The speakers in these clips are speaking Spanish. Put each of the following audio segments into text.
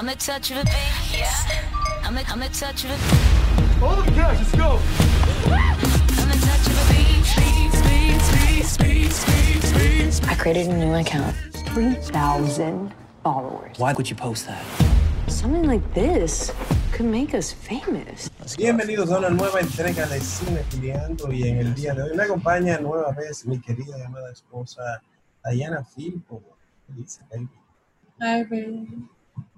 I'm the touch of a baby, yeah. I'm the, I'm the touch of a. All the cash, let's go. I'm the touch of a beat. I created a new account. 3,000 followers. Why would you post that? Something like this could make us famous. Bienvenidos a una nueva entrega de Cine Filiando y en el día de hoy me acompaña nueva vez mi querida y amada esposa Diana Filpo. Dice, baby. Ay, baby.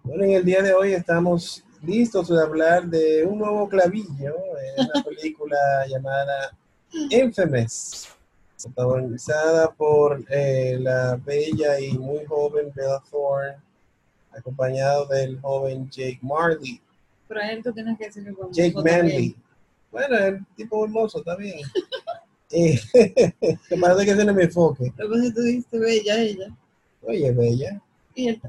Bueno, en el día de hoy estamos listos de hablar de un nuevo clavillo en una película llamada Infamous, protagonizada por eh, la bella y muy joven Bella Thorne, acompañado del joven Jake Marley. Pero a él tú tienes que decirle con Jake. Manley. Bueno, el tipo hermoso también. Eh, que parece que es mi enfoque. Lo que tú dijiste bella ella. Oye, bella. Y él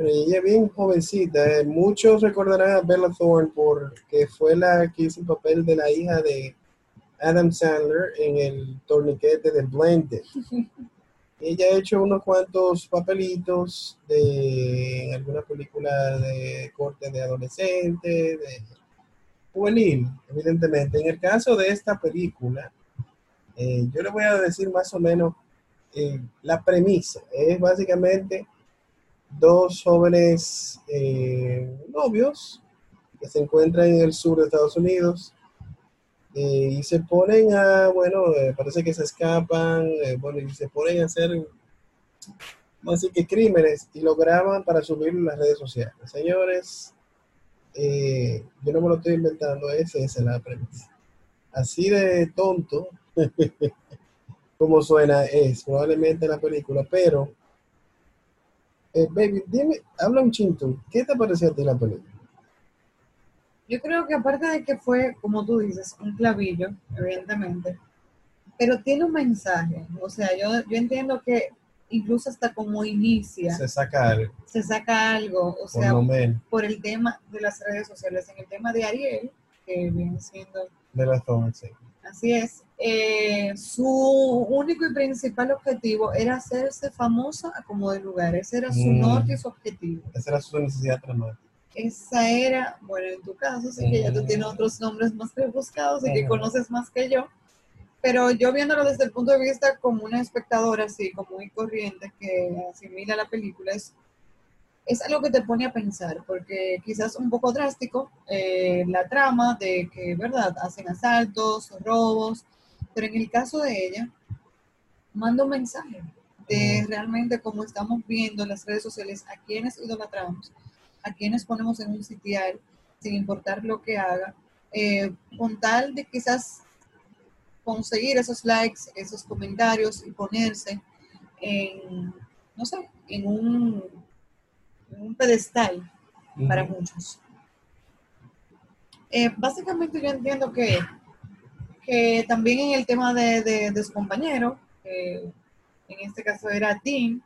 Pero ella es bien jovencita. eh. Muchos recordarán a Bella Thorne porque fue la que hizo el papel de la hija de Adam Sandler en el torniquete de Blended. Ella ha hecho unos cuantos papelitos de en alguna película de corte de adolescente, de juvenil, evidentemente. En el caso de esta película, eh, yo le voy a decir más o menos eh, la premisa. Es básicamente dos jóvenes eh, novios que se encuentran en el sur de Estados Unidos eh, y se ponen a, bueno, eh, parece que se escapan, bueno, y se ponen a hacer, vamos a decir que crímenes y lo graban para subirlo en las redes sociales. Señores, yo no me lo estoy inventando, esa es la premisa. Así de tonto como suena es probablemente la película, pero eh, baby, dime, habla un chinto, ¿qué te pareció a ti la película? Yo creo que aparte de que fue, como tú dices, un clavillo, evidentemente, pero tiene un mensaje. O sea, yo, yo entiendo que incluso hasta como inicia, Se saca algo, se saca algo, o sea, por el tema de las redes sociales, en el tema de Ariel, que viene siendo, de la Thorne, sí. Así es, eh, su único y principal objetivo era hacerse famosa a como de lugar, ese era su Mm. norte y su objetivo. Esa era su necesidad dramática. Esa era, bueno, en tu caso, sí que ya tú tienes otros nombres más rebuscados y que conoces más que yo, pero yo viéndolo desde el punto de vista como una espectadora, así, como muy corriente, que asimila la película, es, es algo que te pone a pensar, porque quizás un poco drástico eh, la trama de que, ¿verdad?, hacen asaltos, robos, pero en el caso de ella, manda un mensaje de realmente cómo estamos viendo en las redes sociales a quienes idolatramos, a quienes ponemos en un sitial, sin importar lo que haga, eh, con tal de quizás conseguir esos likes, esos comentarios y ponerse en, no sé, en un, en un pedestal para muchos. Eh, básicamente yo entiendo que, que también en el tema de, de, de su compañero, en este caso era Dean,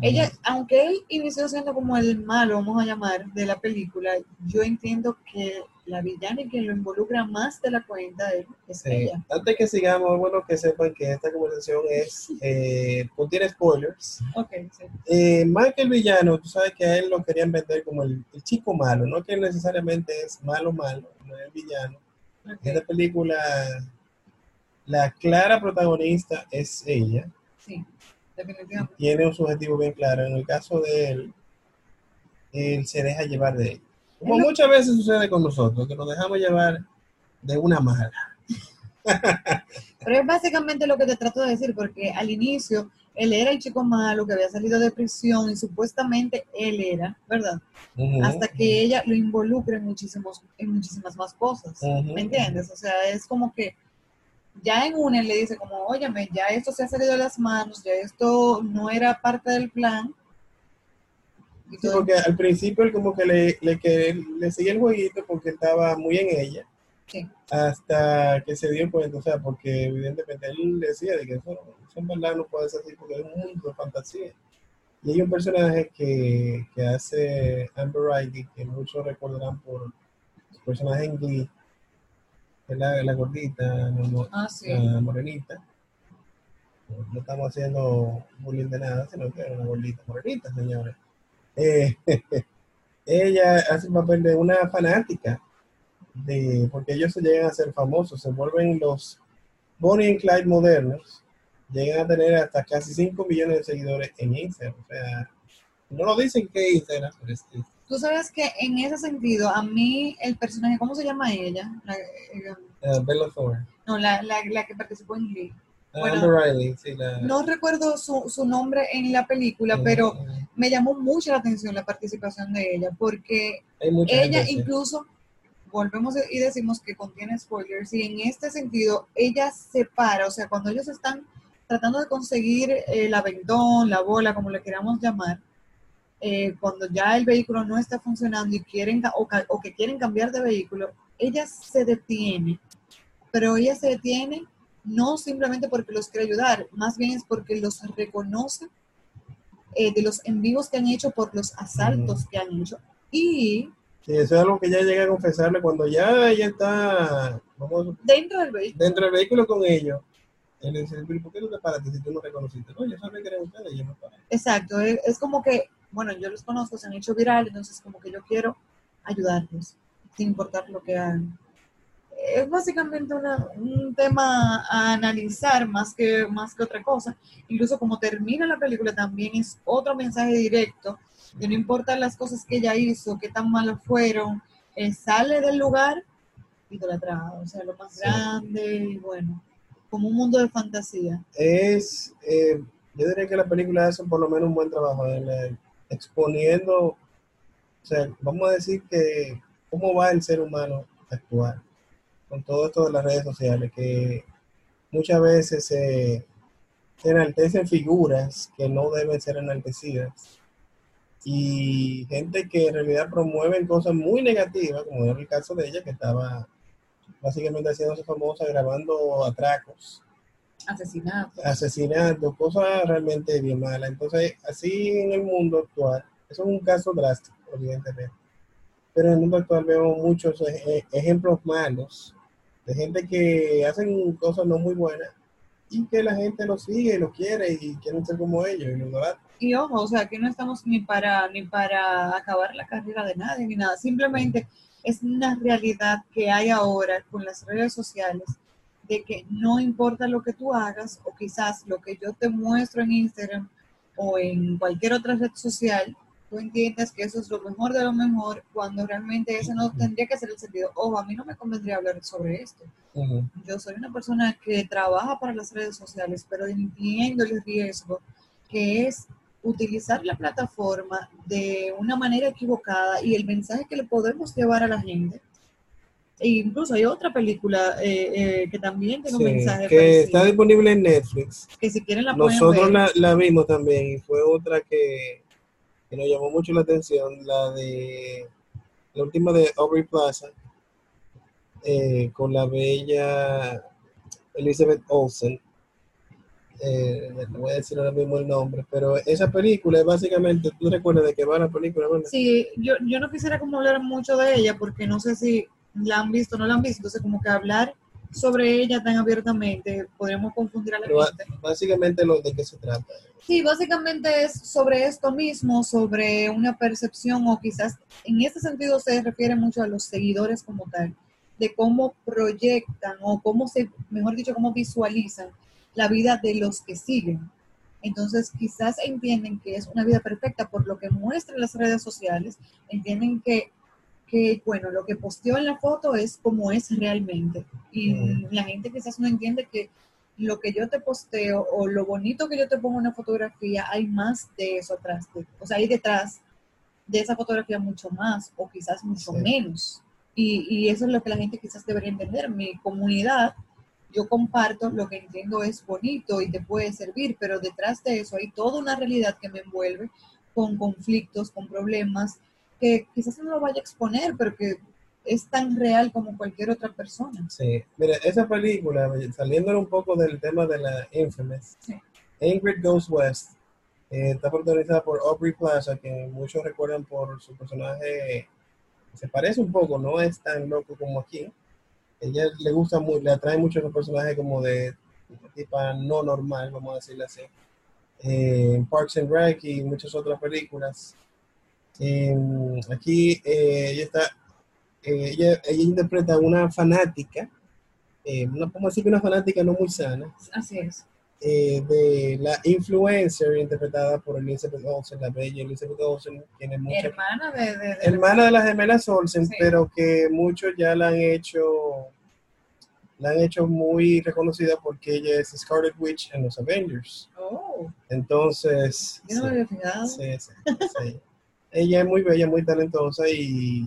ella, aunque él inició siendo como el malo, vamos a llamar, de la película, yo entiendo que la villana y quien lo involucra más de la cuenta de él es Sí. ella. Antes que sigamos, bueno que sepan que esta conversación es, eh, contiene spoilers. Ok, sí. Eh, más que el villano, tú sabes que a él lo querían vender como el, el chico malo, no que necesariamente es malo, malo, no es el villano. ok, En esta película, la clara protagonista es ella. sí, definitivamente. tiene un subjetivo bien claro. En el caso de él, él se deja llevar de él. Como muchas veces sucede con nosotros, que nos dejamos llevar de una mala. Pero es básicamente lo que te trato de decir, porque al inicio él era el chico malo que había salido de prisión y supuestamente él era, ¿verdad? Hasta que ella lo involucra en, muchísimos, en muchísimas más cosas. ¿Me entiendes? O sea, es como que ya en una él le dice como, óyeme, ya esto se ha salido de las manos, ya esto no era parte del plan. Sí, porque al principio él como que le, le, que le seguía el jueguito porque estaba muy en ella, sí, hasta que se dio cuenta, o sea, porque evidentemente él decía de que eso, eso en verdad no puede ser así porque es un mundo de fantasía. Y hay un personaje que, que hace Amber Riley, que muchos recordarán por su personaje en Glee, es la, la gordita, la, Ah, sí. la morenita. No estamos haciendo bullying de nada, sino que es una gordita morenita, señores. Eh, ella hace el papel de una fanática, de, porque ellos se llegan a ser famosos, se vuelven los Bonnie y Clyde modernos, llegan a tener hasta casi 5 millones de seguidores en Instagram. O sea, no lo dicen que Instagram, pero es que Tú sabes que en ese sentido, a mí el personaje, ¿cómo se llama ella? La, eh, eh, Bella Thorne. no, la, la, la que participó en Glee. Ah, Bueno, Riley, sí, la... No recuerdo su, su nombre en la película, pero eh, me llamó mucho la atención la participación de ella, porque ella gente incluso, volvemos y decimos que contiene spoilers, y en este sentido, ella se para, o sea, cuando ellos están tratando de conseguir el aventón, la bola, como le queramos llamar, eh, cuando ya el vehículo no está funcionando y quieren o, o que quieren cambiar de vehículo, ella se detiene, pero ella se detiene no simplemente porque los quiere ayudar, más bien es porque los reconoce eh, de los en vivos que han hecho por los asaltos que han hecho. Y Sí, eso es algo que ya llega a confesarle cuando ya ella está vamos, dentro del vehículo, dentro del vehículo con ellos. Él le dice, "Pero ¿por qué no te paraste si tú no reconociste? No, yo sabía que eran ustedes y yo me paré. exacto, es como que, bueno, yo los conozco, se han hecho viral, entonces como que yo quiero ayudarlos, sin importar lo que hagan. Es básicamente una- un tema a analizar más que, más que otra cosa. Incluso como termina la película también es otro mensaje directo, que no importa las cosas que ella hizo, qué tan malas fueron, eh, sale del lugar idolatrado, o sea, lo más Sí. grande y bueno, como un mundo de fantasía. Es, eh, yo diría que la película hace por lo menos un buen trabajo en la- exponiendo, o sea, vamos a decir que cómo va el ser humano a actuar con todo esto de las redes sociales, que muchas veces se, se enaltecen figuras que no deben ser enaltecidas y gente que en realidad promueven cosas muy negativas, como era el caso de ella, que estaba básicamente haciéndose famosa grabando atracos Asesinato. asesinatos, cosas realmente bien malas. Entonces, así en el mundo actual, eso es un caso drástico, evidentemente. Pero en el mundo actual vemos muchos ej- ejemplos malos de gente que hacen cosas no muy buenas y que la gente los sigue, los quiere y quieren ser como ellos y los idolatran. Y ojo, o sea, aquí no estamos ni para ni para acabar la carrera de nadie ni nada. Simplemente es una realidad que hay ahora con las redes sociales de que no importa lo que tú hagas o quizás lo que yo te muestro en Instagram o en cualquier otra red social, tú entiendas que eso es lo mejor de lo mejor cuando realmente ese no tendría que ser el sentido. Ojo, a mí no me convendría hablar sobre esto. Yo soy una persona que trabaja para las redes sociales, pero entiendo el riesgo que es utilizar la plataforma de una manera equivocada y el mensaje que le podemos llevar a la gente. E incluso hay otra película eh, eh, que también tiene un mensaje que parecido, está disponible en Netflix. que si quieren la pueden Nosotros ver. la, la vimos también y fue otra que, que nos llamó mucho la atención, la de la última de Aubrey Plaza, eh, con la bella Elizabeth Olsen. Eh, no voy a decir ahora mismo el nombre, pero esa película es básicamente, tú recuerdas de qué va la película, ¿verdad? Sí, yo, yo no quisiera como hablar mucho de ella porque no sé si la han visto o no la han visto, entonces como que hablar sobre ella tan abiertamente podríamos confundir a la Pero gente. básicamente lo de qué se trata. Sí, básicamente es sobre esto mismo, sobre una percepción o quizás en este sentido se refiere mucho a los seguidores como tal, de cómo proyectan o cómo se, mejor dicho, cómo visualizan la vida de los que siguen. Entonces quizás entienden que es una vida perfecta por lo que muestran las redes sociales, entienden que, que bueno, lo que posteó en la foto es como es realmente. Y la gente quizás no entiende que lo que yo te posteo o lo bonito que yo te pongo en una fotografía, hay más de eso atrás. de- o sea, hay detrás de esa fotografía mucho más o quizás mucho Sí. menos. Y, y eso es lo que la gente quizás debería entender. Mi comunidad, yo comparto lo que entiendo es bonito y te puede servir, pero detrás de eso hay toda una realidad que me envuelve con conflictos, con problemas, que quizás no lo vaya a exponer, pero que es tan real como cualquier otra persona. Sí, mira, esa película, saliendo un poco del tema de la Infamous, Sí. Ingrid Goes West, eh, está protagonizada por Aubrey Plaza, que muchos recuerdan por su personaje, se parece un poco, no es tan loco como aquí. Ella le gusta mucho, le atrae mucho los personajes como de tipa no normal, vamos a decirlo así. Eh, Parks and Rec y muchas otras películas. Eh, aquí eh, ella está, eh, ella, ella interpreta a una fanática, eh, a decir que una fanática no muy sana, Así es. de la influencer interpretada por Elizabeth Olsen, la bella Elizabeth Olsen, tiene mucha Hermana de... de, de- hermana de las gemelas Olsen, Sí. pero que muchos ya la han hecho, la han hecho muy reconocida porque ella es Scarlet Witch en los Avengers. Oh, Entonces, yo no me había fijado. sí, sí, sí. Ella es muy bella, muy talentosa y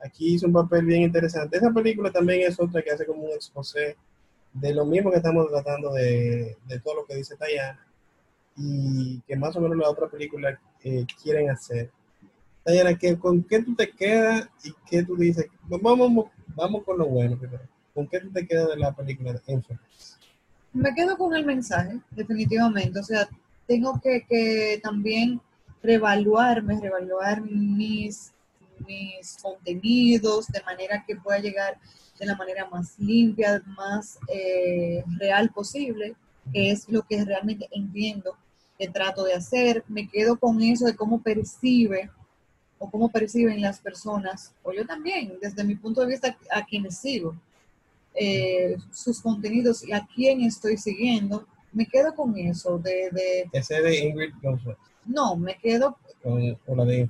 aquí hizo un papel bien interesante. Esa película también es otra que hace como un exposé de lo mismo que estamos tratando de, de todo lo que dice Tayana y que más o menos la otra película eh, quieren hacer. Tayana, ¿qué- ¿con qué tú te quedas y qué tú dices? Vamos, vamos con lo bueno primero. ¿Con qué tú te quedas de la película de Infamous? Me quedo con el mensaje, definitivamente. O sea, tengo que, que también reevaluarme, reevaluar mis, mis contenidos de manera que pueda llegar de la manera más limpia, más eh, real posible, que es lo que realmente entiendo que trato de hacer. Me quedo con eso de cómo percibe o cómo perciben las personas, o yo también, desde mi punto de vista, a quienes sigo eh, sus contenidos y a quién estoy siguiendo, me quedo con eso, de, de Ese de Ingrid González, no, me quedo, con, con la de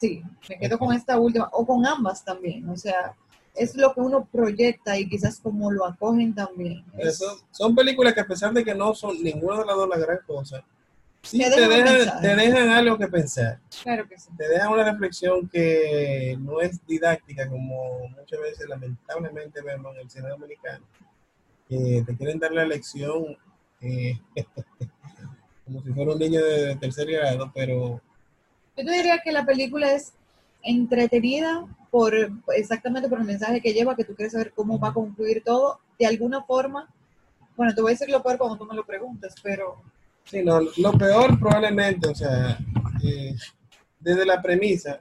sí, me quedo con esta última, o con ambas también, o sea, es lo que uno proyecta y quizás como lo acogen también. Es- Eso- son películas que a pesar de que no son ninguna de las dos la gran cosa, sí Te te, dejan te dejan algo que pensar. claro que sí. Te dejan una reflexión que no es didáctica como muchas veces lamentablemente vemos en el cine dominicano. Que te quieren dar la lección eh, como si fuera un niño de tercer grado, pero Yo te diría que la película es entretenida por exactamente por el mensaje que lleva, que tú quieres saber cómo va a concluir todo, de alguna forma. Bueno, te voy a decir lo peor cuando tú me lo preguntes, pero sí, no, lo peor probablemente, o sea, eh, desde la premisa,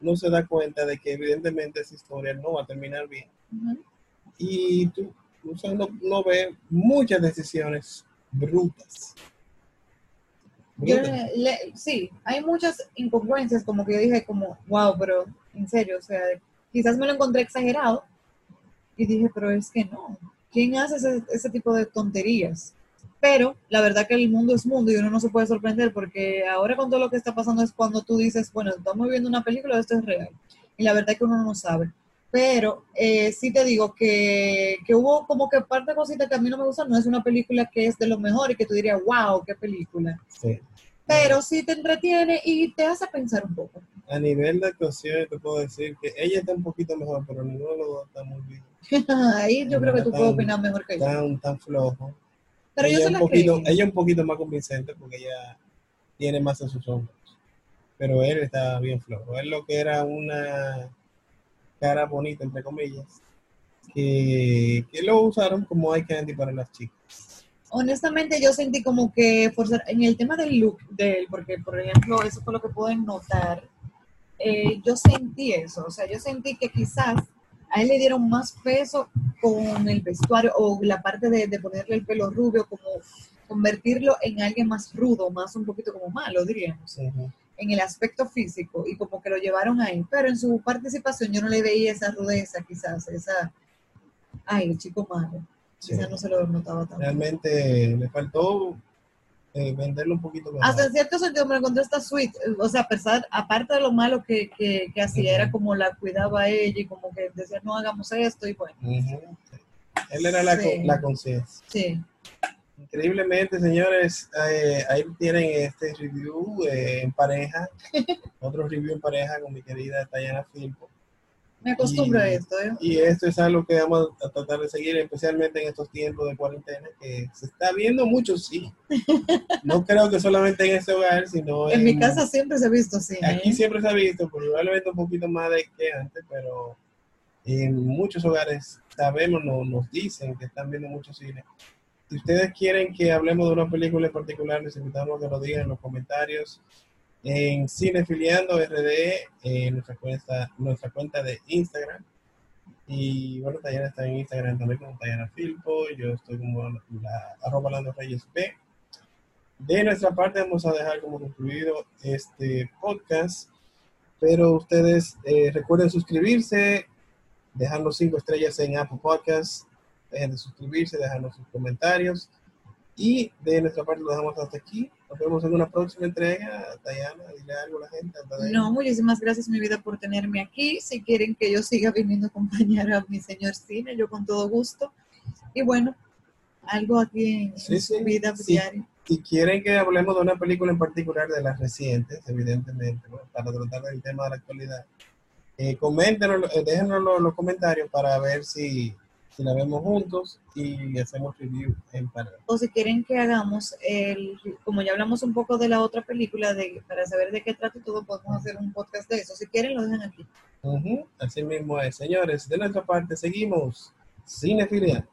no se da cuenta de que evidentemente esa historia no va a terminar bien. y tú o sea, uno ve muchas decisiones brutas. Yo Brutas. le- le- sí, hay muchas incongruencias, como que yo dije como, wow, pero en serio, o sea, quizás me lo encontré exagerado y dije, pero es que no, ¿quién hace ese, ese tipo de tonterías? Pero la verdad que el mundo es mundo y uno no se puede sorprender porque ahora con todo lo que está pasando es cuando tú dices, bueno, estamos viendo una película, esto es real. Y la verdad que uno no sabe. Pero eh, sí te digo que, que hubo como que parte de cositas que a mí no me gustan, no es una película que es de lo mejor y que tú dirías, wow, qué película Sí. pero sí te entretiene y te hace pensar un poco. A nivel de actuación, te puedo decir que ella está un poquito mejor, pero ninguno de los dos está muy bien. Ahí yo creo que tú Tan- puedes opinar mejor que yo. Tan, tan flojo. Pero yo ella, se un la poquito, creí. ella un poquito más convincente porque ella tiene más en sus hombros. Pero él está bien flojo. Él lo que era una cara bonita, entre comillas, que, que lo usaron como eye candy para las chicas. Honestamente yo sentí como que forzar, en el tema del look de él, porque por ejemplo eso fue lo que pueden notar, eh, yo sentí eso, o sea, yo sentí que quizás a él le dieron más peso con el vestuario o la parte de, de ponerle el pelo rubio, como convertirlo en alguien más rudo, más un poquito como malo, diríamos. Ujú. En el aspecto físico y como que lo llevaron ahí, pero en su participación yo no le veía esa rudeza quizás, esa, ay, el chico malo, Sí. quizás no se lo notaba tanto. Realmente le faltó eh, venderlo un poquito mejor. Hasta en cierto sentido me encontré esta sweet, o sea, a pesar, aparte de lo malo que, que, que hacía, era como la cuidaba ella y como que decía, no hagamos esto y bueno, Ujú. Él era la, Sí. la conciencia. sí. Increíblemente, señores, eh, ahí tienen este review eh, en pareja, otro review en pareja con mi querida Tayana Filpo. Me acostumbro Y- a esto, ¿eh? Y esto es algo que vamos a tratar de seguir, especialmente en estos tiempos de cuarentena, que se está viendo mucho, sí. No creo que solamente en este hogar, sino En mi casa siempre se ha visto. ¿eh? Aquí siempre se ha visto, probablemente un poquito más de que antes, pero en muchos hogares sabemos, no, nos dicen que están viendo mucho cine. Si ustedes quieren que hablemos de una película en particular, les invitamos que lo digan en los comentarios en Cinefiliando RD, en nuestra cuenta, nuestra cuenta de Instagram. Y bueno, Tayana está en Instagram también como Tayana Filpo, yo estoy como la, arroba Lando Reyes B. De nuestra parte vamos a dejar como concluido este podcast. Pero ustedes eh, recuerden suscribirse, dejarnos cinco estrellas en Apple Podcasts, dejen de suscribirse, dejarnos sus comentarios. Y de nuestra parte lo dejamos hasta aquí. Nos vemos en una próxima entrega. Diana, dile algo a la gente. No, muchísimas gracias, mi vida, por tenerme aquí. Si quieren que yo siga viniendo a acompañar a mi señor cine, yo con todo gusto. Y bueno, algo aquí en, Sí, su sí, vida sí. diaria. Si quieren que hablemos de una película en particular de las recientes, evidentemente, ¿no? para tratar del tema de la actualidad, eh, coméntenos, eh, déjenos los, los comentarios para ver si, si la vemos juntos y hacemos review en paralelo. O si quieren que hagamos, el, como ya hablamos un poco de la otra película, de, para saber de qué trata y todo, podemos hacer un podcast de eso. Si quieren, lo dejan aquí. Así mismo es. Señores, de nuestra parte seguimos. Cinefilia.